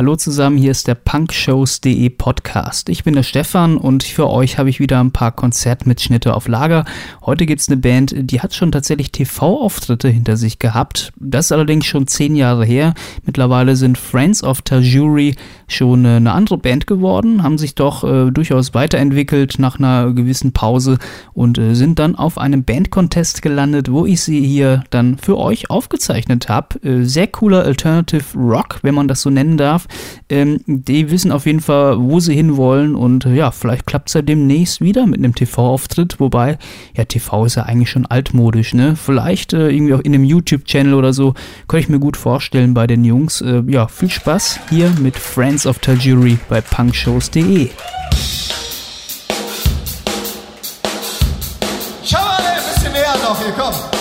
Hallo zusammen, hier ist der punkshows.de Podcast. Ich bin der Stefan und für euch habe ich wieder ein paar Konzertmitschnitte auf Lager. Heute gibt es eine Band, die hat schon tatsächlich TV-Auftritte hinter sich gehabt. Das ist allerdings schon zehn Jahre her. Mittlerweile sind Friends of Tajuri schon äh, eine andere Band geworden, haben sich doch äh, durchaus weiterentwickelt nach einer gewissen Pause und äh, sind dann auf einem Bandcontest gelandet, wo ich sie hier dann für euch aufgezeichnet habe. Äh, sehr cooler Alternative Rock, wenn man das so nennen darf. Ähm, die wissen auf jeden Fall, wo sie hinwollen und äh, ja, vielleicht klappt es ja demnächst wieder mit einem TV-Auftritt, wobei, ja, TV ist ja eigentlich schon altmodisch, ne? Vielleicht äh, irgendwie auch in einem YouTube-Channel oder so, könnte ich mir gut vorstellen bei den Jungs. Äh, ja, viel Spaß hier mit Friends of Tajiri bei punkshows.de. Schau mal, ein bisschen mehr noch hier, komm.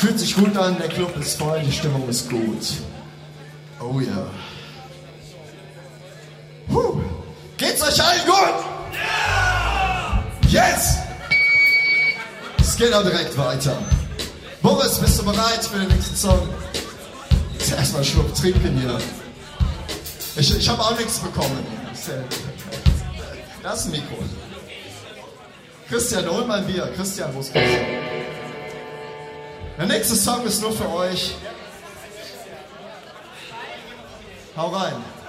Es fühlt sich gut an, der Club ist voll, die Stimmung ist gut. Oh ja. Yeah. Geht's euch allen gut? Ja! Yes! Es geht auch direkt weiter. Boris, bist du bereit für den nächsten Song? Jetzt erstmal einen Schluck trinken hier. Ich, ich habe auch nichts bekommen. Das Mikro. Christian, hol mal ein Bier. Christian, wo ist Christian? Der nächste Song ist nur für euch. Hau rein.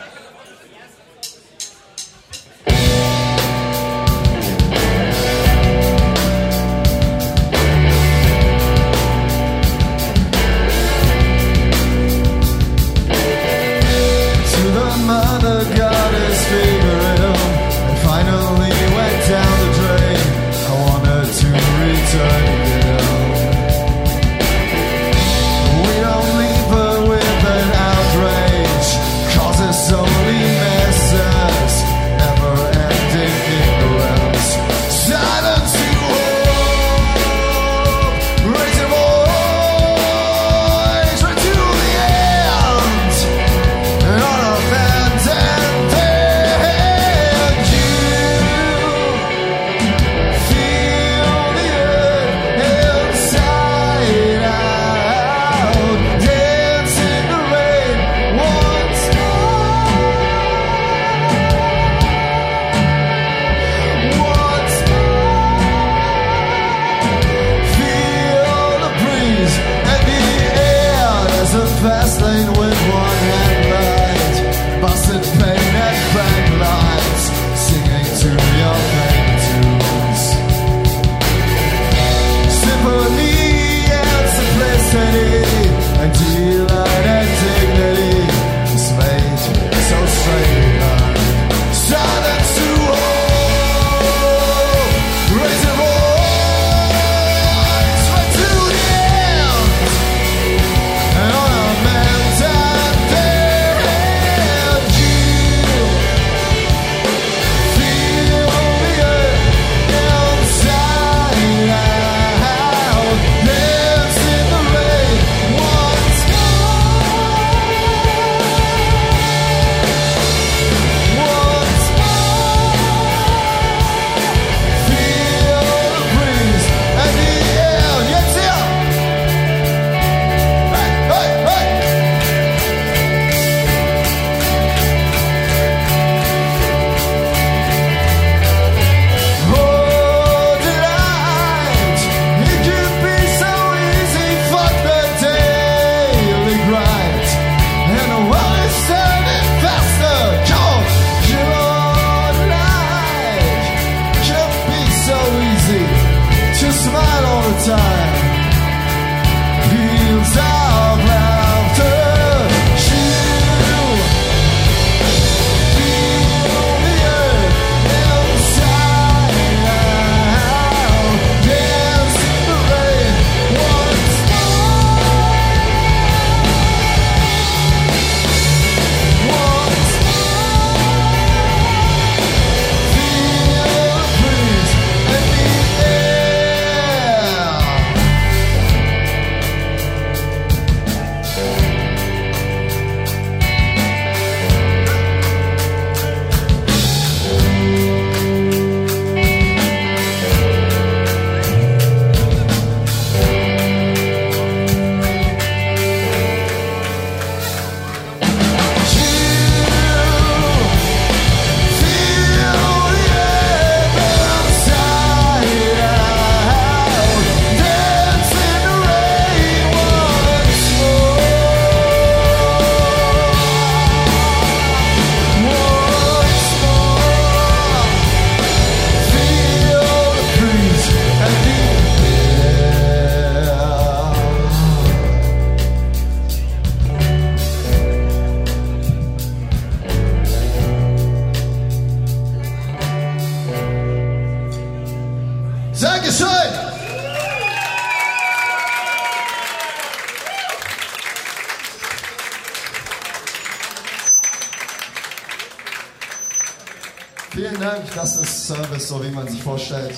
So wie man sich vorstellt.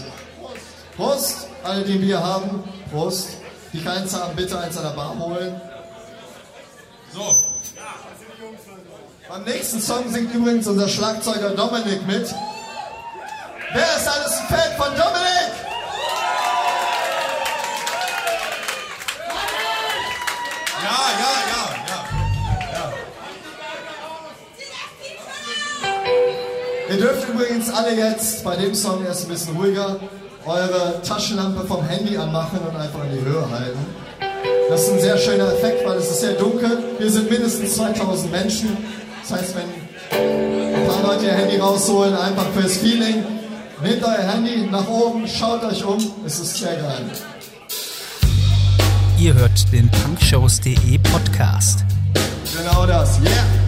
Prost, alle, die Bier haben. Prost. Die keins haben, bitte eins an der Bar holen. So. Beim nächsten Song singt übrigens unser Schlagzeuger Dominik mit. Wer ist alles ein Fan von Dominik? Ihr dürft übrigens alle jetzt bei dem Song erst ein bisschen ruhiger eure Taschenlampe vom Handy anmachen und einfach in die Höhe halten. Das ist ein sehr schöner Effekt, weil es ist sehr dunkel. Hier sind mindestens 2000 Menschen. Das heißt, wenn ein paar Leute ihr Handy rausholen, einfach fürs Feeling, nehmt euer Handy nach oben, schaut euch um. Es ist sehr geil. Ihr hört den punkshows.de Podcast. Genau das, yeah.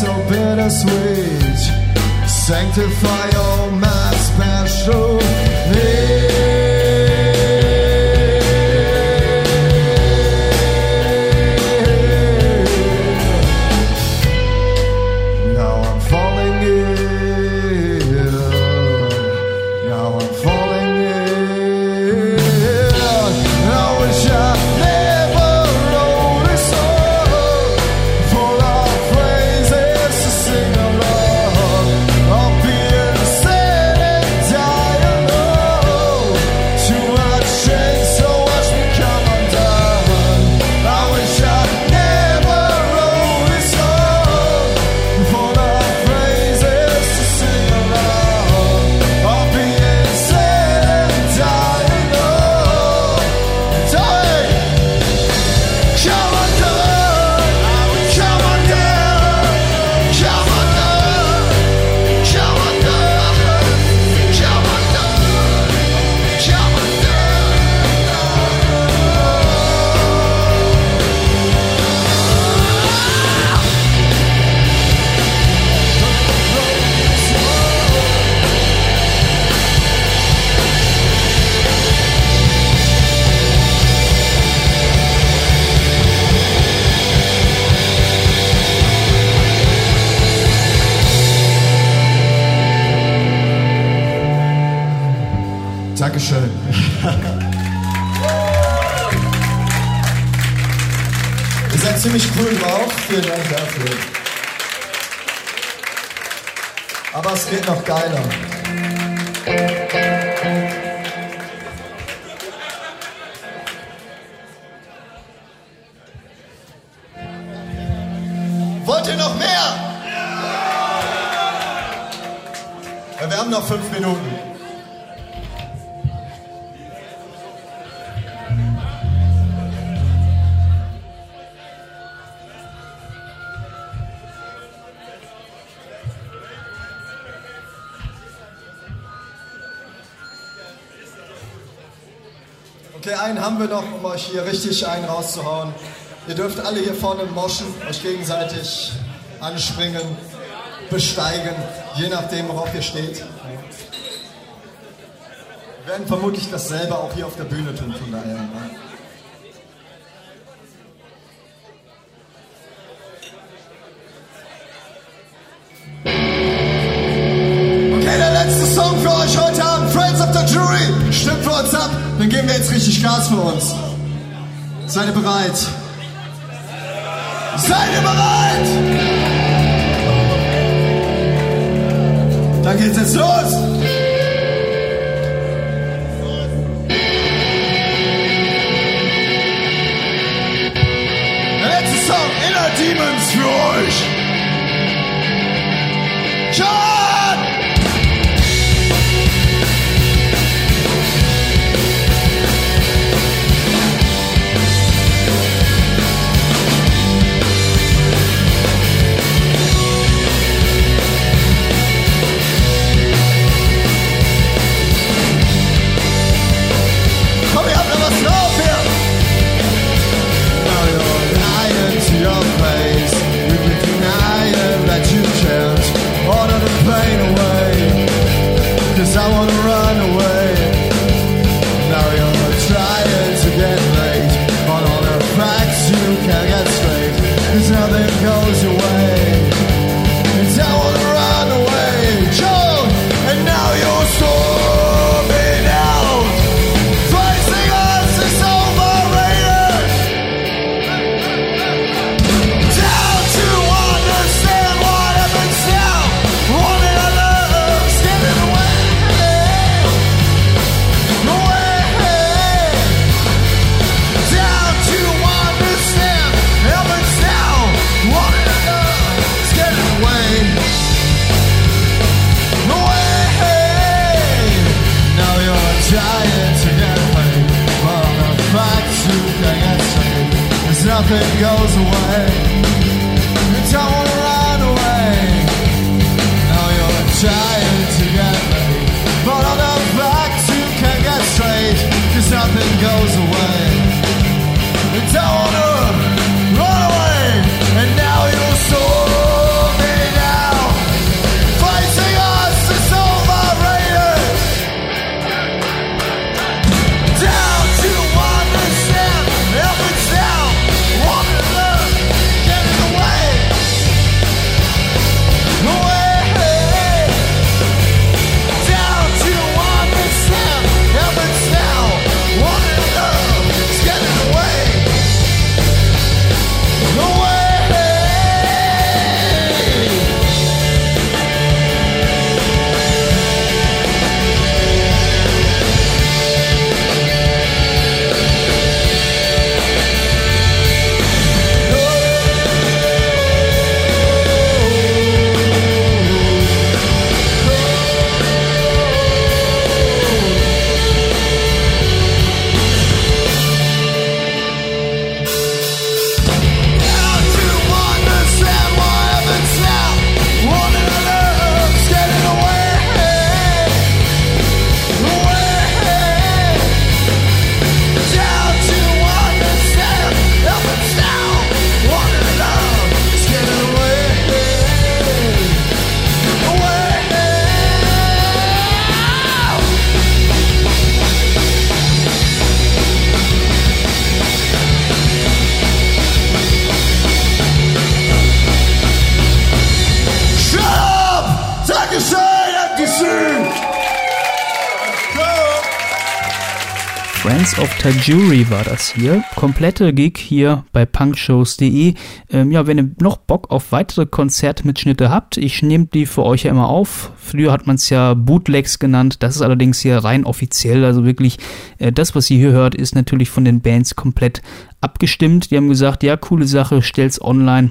So bittersweet. Sanctify all my special needs. Dankeschön. Ihr seid ziemlich cool drauf. Vielen Dank dafür. Aber es geht noch geiler. Okay, einen haben wir noch, um euch hier richtig einen rauszuhauen. Ihr dürft alle hier vorne moschen, euch gegenseitig anspringen, besteigen, je nachdem, worauf ihr steht. Wir werden vermutlich dasselbe auch hier auf der Bühne tun, von daher. Ne? Straße für uns. Seid ihr bereit? Seid ihr bereit? Dann geht's jetzt los! Der letzte Song Inner Demons für euch! can't get straight. Cause nothing goes away. nothing goes away. Friends of Tajuri war das hier. Komplette Gig hier bei punkshows.de. Ähm, ja, wenn ihr noch Bock auf weitere Konzertmitschnitte habt, ich nehme die für euch ja immer auf. Früher hat man es ja Bootlegs genannt. Das ist allerdings hier rein offiziell. Also wirklich, äh, das, was ihr hier hört, ist natürlich von den Bands komplett abgestimmt. Die haben gesagt, ja, coole Sache, stell's online.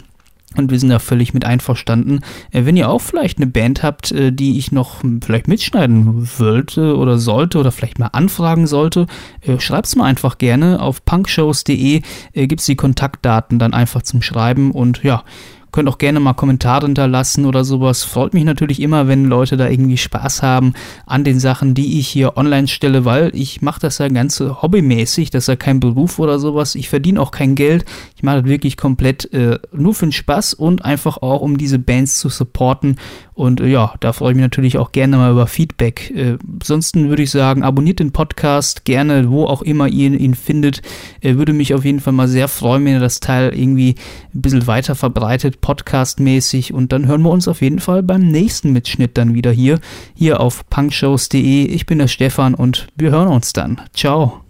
Und wir sind da völlig mit einverstanden. Äh, wenn ihr auch vielleicht eine Band habt, äh, die ich noch vielleicht mitschneiden wollte oder sollte oder vielleicht mal anfragen sollte, äh, schreibt's mir einfach gerne. Auf punkshows.de äh, gibt's die Kontaktdaten dann einfach zum Schreiben und ja, Könnt auch gerne mal Kommentare hinterlassen oder sowas. Freut mich natürlich immer, wenn Leute da irgendwie Spaß haben an den Sachen, die ich hier online stelle, weil ich mache das ja ganz hobbymäßig. Das ist ja kein Beruf oder sowas. Ich verdiene auch kein Geld. Ich mache das wirklich komplett äh, nur für den Spaß und einfach auch, um diese Bands zu supporten. Und äh, ja, da freue ich mich natürlich auch gerne mal über Feedback. Äh, ansonsten würde ich sagen, abonniert den Podcast gerne, wo auch immer ihr ihn findet. Äh, würde mich auf jeden Fall mal sehr freuen, wenn ihr das Teil irgendwie ein bisschen weiter verbreitet podcastmäßig und dann hören wir uns auf jeden Fall beim nächsten Mitschnitt dann wieder hier, hier auf punkshows.de. Ich bin der Stefan und wir hören uns dann. Ciao.